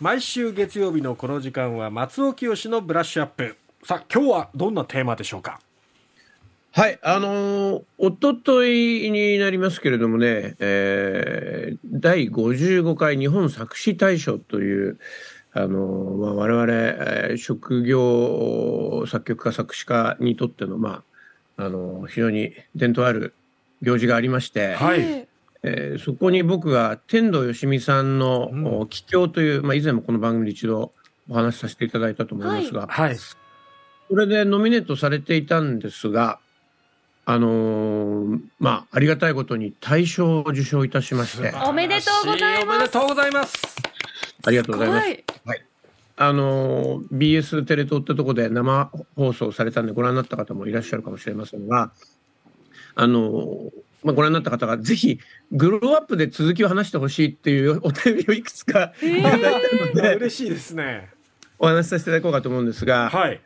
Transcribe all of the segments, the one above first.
毎週月曜日のこの時間は松尾清のブラッシュアップ。さあ今日はどんなテーマでしょうか？はい、あのー、おとといになりますけれどもね、えー、第55回日本作詞大賞という、あのー、まあ、我々、えー、職業作曲家作詞家にとっての、まあ、あのー、非常に伝統ある行事がありまして、はいえー、そこに僕が天童よしみさんの「帰郷」という、まあ、以前もこの番組で一度お話しさせていただいたと思いますが、はい、それでノミネートされていたんですが、あのー、まあ、ありがたいことに大賞を受賞いたしまして。おめでとうございます。おめでとうございます。ありがとうございます。はい。あのー、BS テレ東ってとこで生放送されたんでご覧になった方もいらっしゃるかもしれませんが、あのー、まあ、ご覧になった方がぜひグローアップで続きを話してほしいっていうお便りをいくつかいただいてるので、嬉しいですね。お話しさせていただこうかと思うんですが、はい。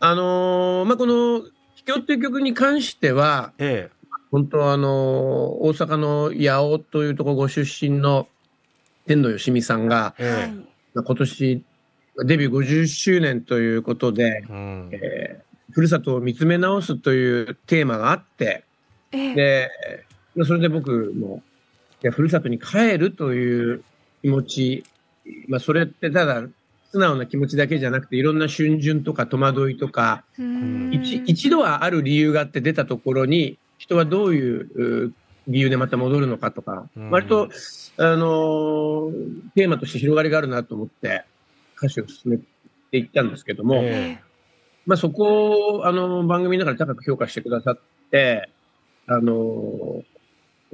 あのー、まあ、この秘境っていう曲に関しては、ええ、本当あのー、大阪の八尾というところご出身の天童よしみさんが、ええ、今年デビュー50周年ということで、うん、えー、ふるさとを見つめ直すというテーマがあって、えで、それで僕も、いやふるさとに帰るという気持ち、まあ、それってただ、素直な気持ちだけじゃなくて、いろんな逡巡とか戸惑いとか、一一度はある理由があって出たところに、人はどういう理由でまた戻るのかとか、割と、あのー、テーマとして広がりがあるなと思って、歌詞を進めていったんですけども、ええ、まあそこを、あの、番組の中で高く評価してくださって、あの、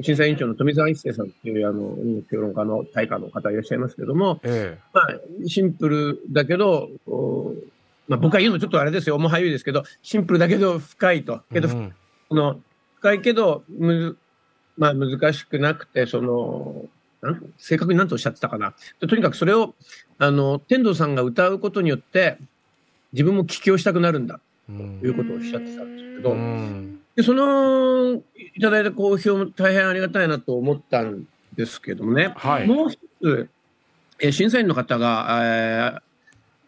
審査委員長の富澤一世さんっていう、あの、評論家の大家の方いらっしゃいますけども、ええ、まあ、シンプルだけど、まあ僕が言うのちょっとあれですよ、重はゆいですけど、シンプルだけど深いと。けど、うん、この、深いけど、むまあ難しくなくて、その、なん正確に何とおっしゃってたかな。とにかくそれを、あの、天童さんが歌うことによって、自分も聞きをしたくなるんだ、ということをおっしゃってたんですけど、でその、いただいた好評も大変ありがたいなと思ったんですけどもね、はい、もう一つ、え審査員の方が、え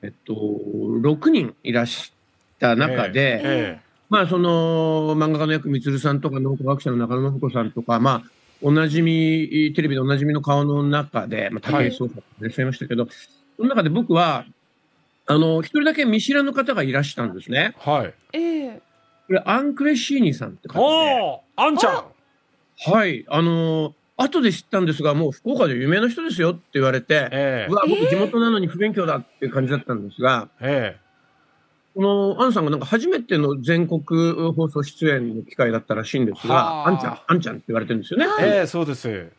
ー、えっと、6人いらした中で、えーえー、まあ、その、漫画家の役みつるさんとか、脳科学者の中野信子さんとか、まあ、おなじみ、テレビでおなじみの顔の中で、まあ、武井壮さんい。らっしゃいましたけど、はい、その中で僕は、あの、一人だけ見知らぬ方がいらしたんですね。はい。ええ。ー、これ、アンクレシーニさんって方で。おアンちゃんはい。あのー、後で知ったんですが、もう福岡で有名な人ですよって言われて、えー、うわ、僕地元なのに不勉強だっていう感じだったんですが、えー、このアンさんがなんか初めての全国放送出演の機会だったらしいんですが、アンちゃん、アンちゃんって言われてるんですよね。ええー、そうです。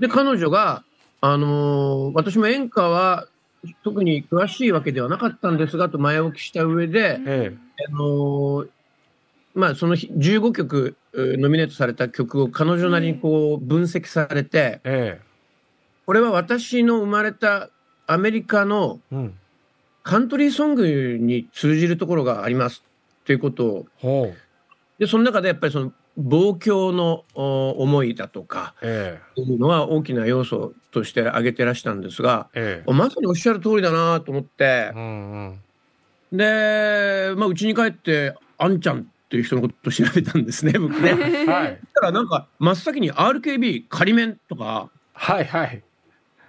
で、彼女が、あのー、私も演歌は特に詳しいわけではなかったんですが、と前置きした上で、えー、あのー、まあ、その15曲ノミネートされた曲を彼女なりにこう分析されて、ええ、これは私の生まれたアメリカのカントリーソングに通じるところがありますということを、で、その中でやっぱりその、望郷の思いだとか、ええ、いうのは大きな要素として挙げてらしたんですが、ええ、まさにおっしゃる通りだなと思って、うんうん、で、まあ、うちに帰って、あんちゃんっていう人のことを調べたんですね、僕ね。はい。だからなんか、真っ先に RKB 仮面とか、はいはい。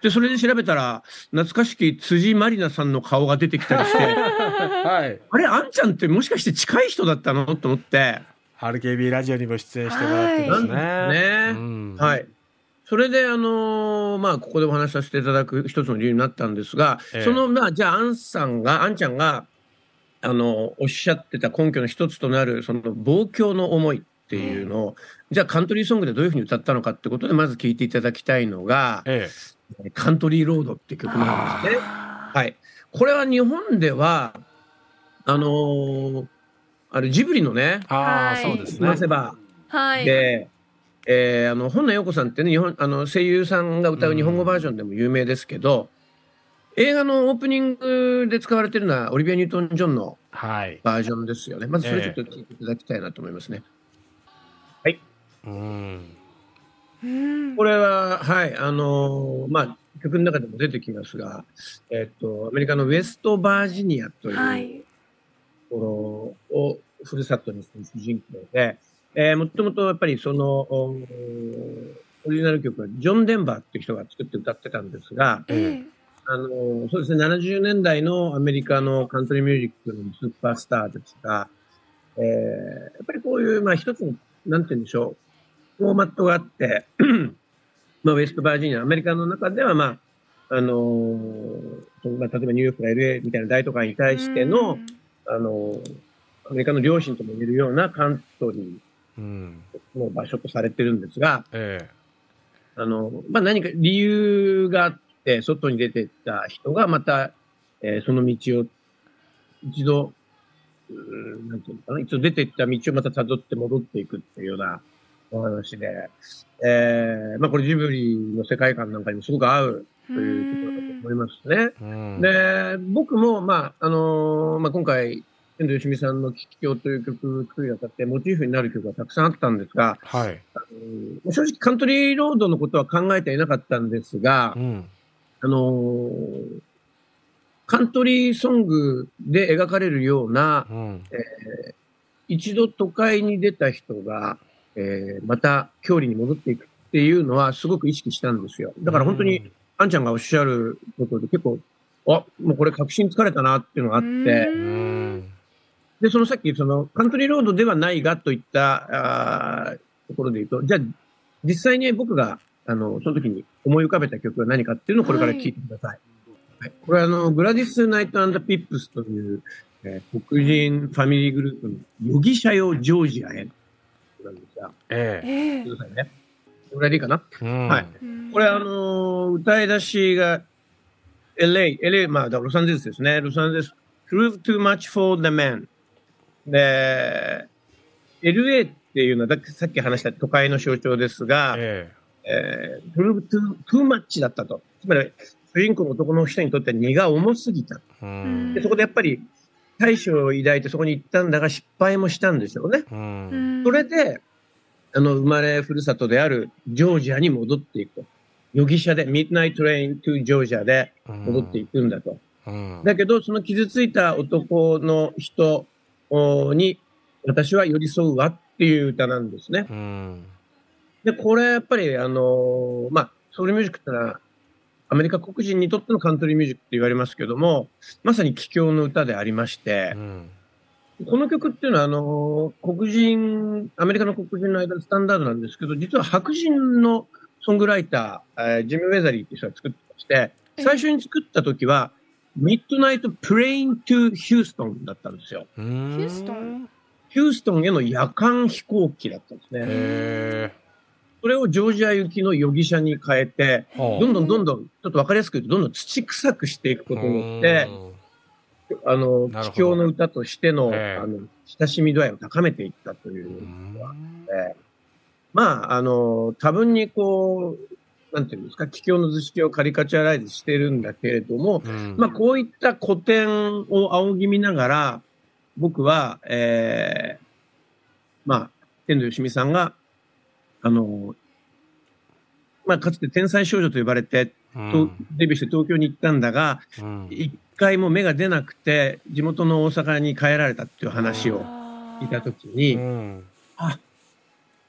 で、それで調べたら、懐かしき辻まりなさんの顔が出てきたりして、はい。あれ、あんちゃんってもしかして近い人だったの？と思って。RKB ラジオにも出演してもらってますね。ね、うん、はい。それで、あのー、まあ、ここでお話しさせていただく一つの理由になったんですが、ええ、その、まあ、じゃあ、あんさんが、あんちゃんが、あの、おっしゃってた根拠の一つとなる、その、望郷の思いっていうのを、うん、じゃあ、カントリーソングでどういうふうに歌ったのかってことで、まず聞いていただきたいのが、ええ、カントリーロードって曲なんですね。はい。これは日本では、あのー、あれ、ジブリのね、ああ、そうですね。話せば、はい。で、えー、あの、本名陽子さんってね、日本、あの、声優さんが歌う日本語バージョンでも有名ですけど、うん、映画のオープニングで使われてるのは、オリビア・ニュートン・ジョンのバージョンですよね。はい、まずそれちょっと聞いていただきたいなと思いますね。えー、はい。うん。これは、はい、あのー、まあ、曲の中でも出てきますが、えっと、アメリカのウェストバージニアという、はい。ところをふるさとにする主人公で、えー、もともとやっぱりその、おオリジナル曲はジョン・デンバーっていう人が作って歌ってたんですが、ええあの、そうですね、70年代のアメリカのカントリーミュージックのスーパースターですが、えー、やっぱりこういう、まあ一つの、なんて言うんでしょう、フォーマットがあって、まあウェストバージニア、アメリカの中ではまあ、あのーまあ、例えばニューヨークや LA みたいな大都会に対しての、うん。あの、アメリカの両親とも言えるようなカントリうん。ーの場所とされてるんですが、えあの、まあ、何か理由があって、外に出てった人がまた、えーその道を一度、なんていうのかな、一度出てった道をまた辿って戻っていくっていうようなお話で、えーまあ、これジブリの世界観なんかにもすごく合うというところだと思いますね。えうん。で、僕も、まあ、あのーまあ、今回、遠藤よしみさんの「危機境」という曲を作るにあたって、モチーフになる曲がたくさんあったんですが、はい。うん正直カントリーロードのことは考えていなかったんですがう、ん。あのーカントリーソングで描かれるような、うん。一度都会に出た人が、えーまた郷里に戻っていくっていうのはすごく意識したんですよ。だから本当に、あんちゃんがおっしゃることで結構、あ、もうこれ確信疲れたなっていうのがあって。で、そのさっき、その、カントリーロードではないがといった、あーところで言うと、じゃあ、実際に僕が、あの、その時に思い浮かべた曲は何かっていうのをこれから聞いてください。はい、これはあの、グラディス・ナイトピップスという、えー黒人ファミリーグループの、ヨギシャヨ・ジョージアへ。なんですが、ええ。ええくださいね。これでいいかな？うんはいうんこれあのー歌い出しが LA、LA、まあ、だからロサンゼルスですね。ロサンゼルス。prove too much for the man. で、LA っていうのは、ださっき話した都会の象徴ですが、ええー、prove too, too much だったと。つまり、主人公の男の人にとって荷が重すぎた。で、そこでやっぱり、大将を抱いてそこに行ったんだが失敗もしたんでしょうね。それで、あの、生まれふるさとであるジョージアに戻っていくと。容疑者で、ミッドナイトレイントゥジョージアで戻っていくんだと。うん。だけど、その傷ついた男の人おに、私は寄り添うわっていう歌なんですね。うん。で、これやっぱり、あのーまあ、ソウルミュージックってのは、アメリカ黒人にとってのカントリーミュージックって言われますけども、まさに帰郷の歌でありましてう、ん。この曲っていうのは、あのー黒人、アメリカの黒人の間でスタンダードなんですけど、実は白人のソングライター、えージム・ウェザリーっていう人が作ってまして、最初に作った時は、ミッドナイト・プレイン・トゥ・ヒューストンだったんですよ。ヒュヒューストン？ヒューストンへの夜間飛行機だったんですね。へそれをジョージア行きの容疑者に変えて、どんどんどんどん、ちょっとわかりやすく言うと、どんどん土臭くしていくことによって、あの、なるほど。帰郷の歌としての、ええ。あの、親しみ度合いを高めていったというう。ん。でまあ、あの、多分にこう、なんていうんですか、帰郷の図式をカリカチュアライズしてるんだけれども、うん。まあ、こういった古典を仰ぎ見ながら、僕は、ええまあ、天童よしみさんが、あの、まあ、かつて天才少女と呼ばれて、とデビューして東京に行ったんだが、うん。一回も芽が出なくて、地元の大阪に帰られたっていう話を聞いたときに、うん。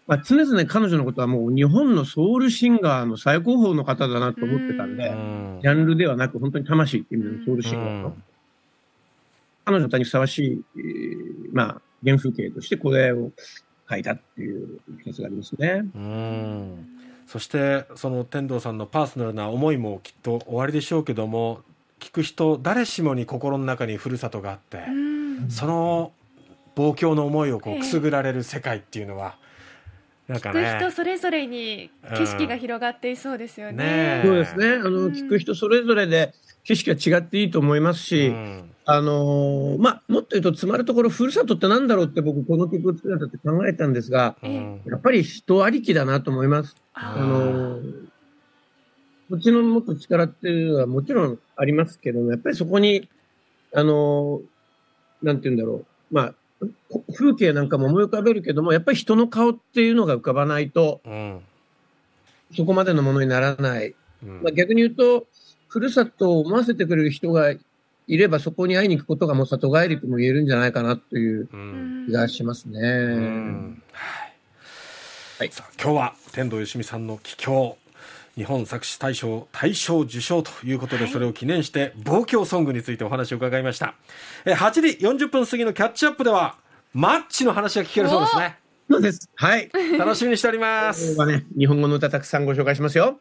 まあ、常々彼女のことはもう日本のソウルシンガーの最高峰の方だなと思ってたんで、うん。ジャンルではなく本当に魂っていう意味でのソウルシンガーの、うん。彼女の歌にふさわしい、えーまあ、原風景としてこれを書いたっていう一つがありますね。うんそしてその天童さんのパーソナルな思いもきっと終わりでしょうけども聞く人誰しもに心の中にふるさとがあって、うんその望郷の思いをこええうくすぐられる世界っていうのは、なんか聞く人ねそれぞれに景色が広がっていそうですよね。ねえそうですね。あの、うん聞く人それぞれで景色が違っていいと思いますし、うんあのーまあ、もっと言うと、つまるところ、ふるさとってなんだろうって僕、この曲を作るにあたって考えたんですが、うんやっぱり人ありきだなと思います。ああのーこっちのもっと力っていうのはもちろんありますけども、やっぱりそこに、あのーなんて言うんだろう。まあ、こ風景なんかも思い浮かべるけども、やっぱり人の顔っていうのが浮かばないと、うん。そこまでのものにならない。うん。まあ、逆に言うと、ふるさとを思わせてくれる人がいれば、そこに会いに行くことがもう里帰りとも言えるんじゃないかなという気がしますね。うんはいはいさあ今日は天童よしみさんの帰郷日本作詞大賞大賞受賞ということで、はいそれを記念して望郷ソングについてお話を伺いましたえ8時40分過ぎのキャッチアップではマッチの話が聞けるそうですねそうです。はい。楽しみにしておりま今すね、日本語の歌たくさんご紹介しますよ。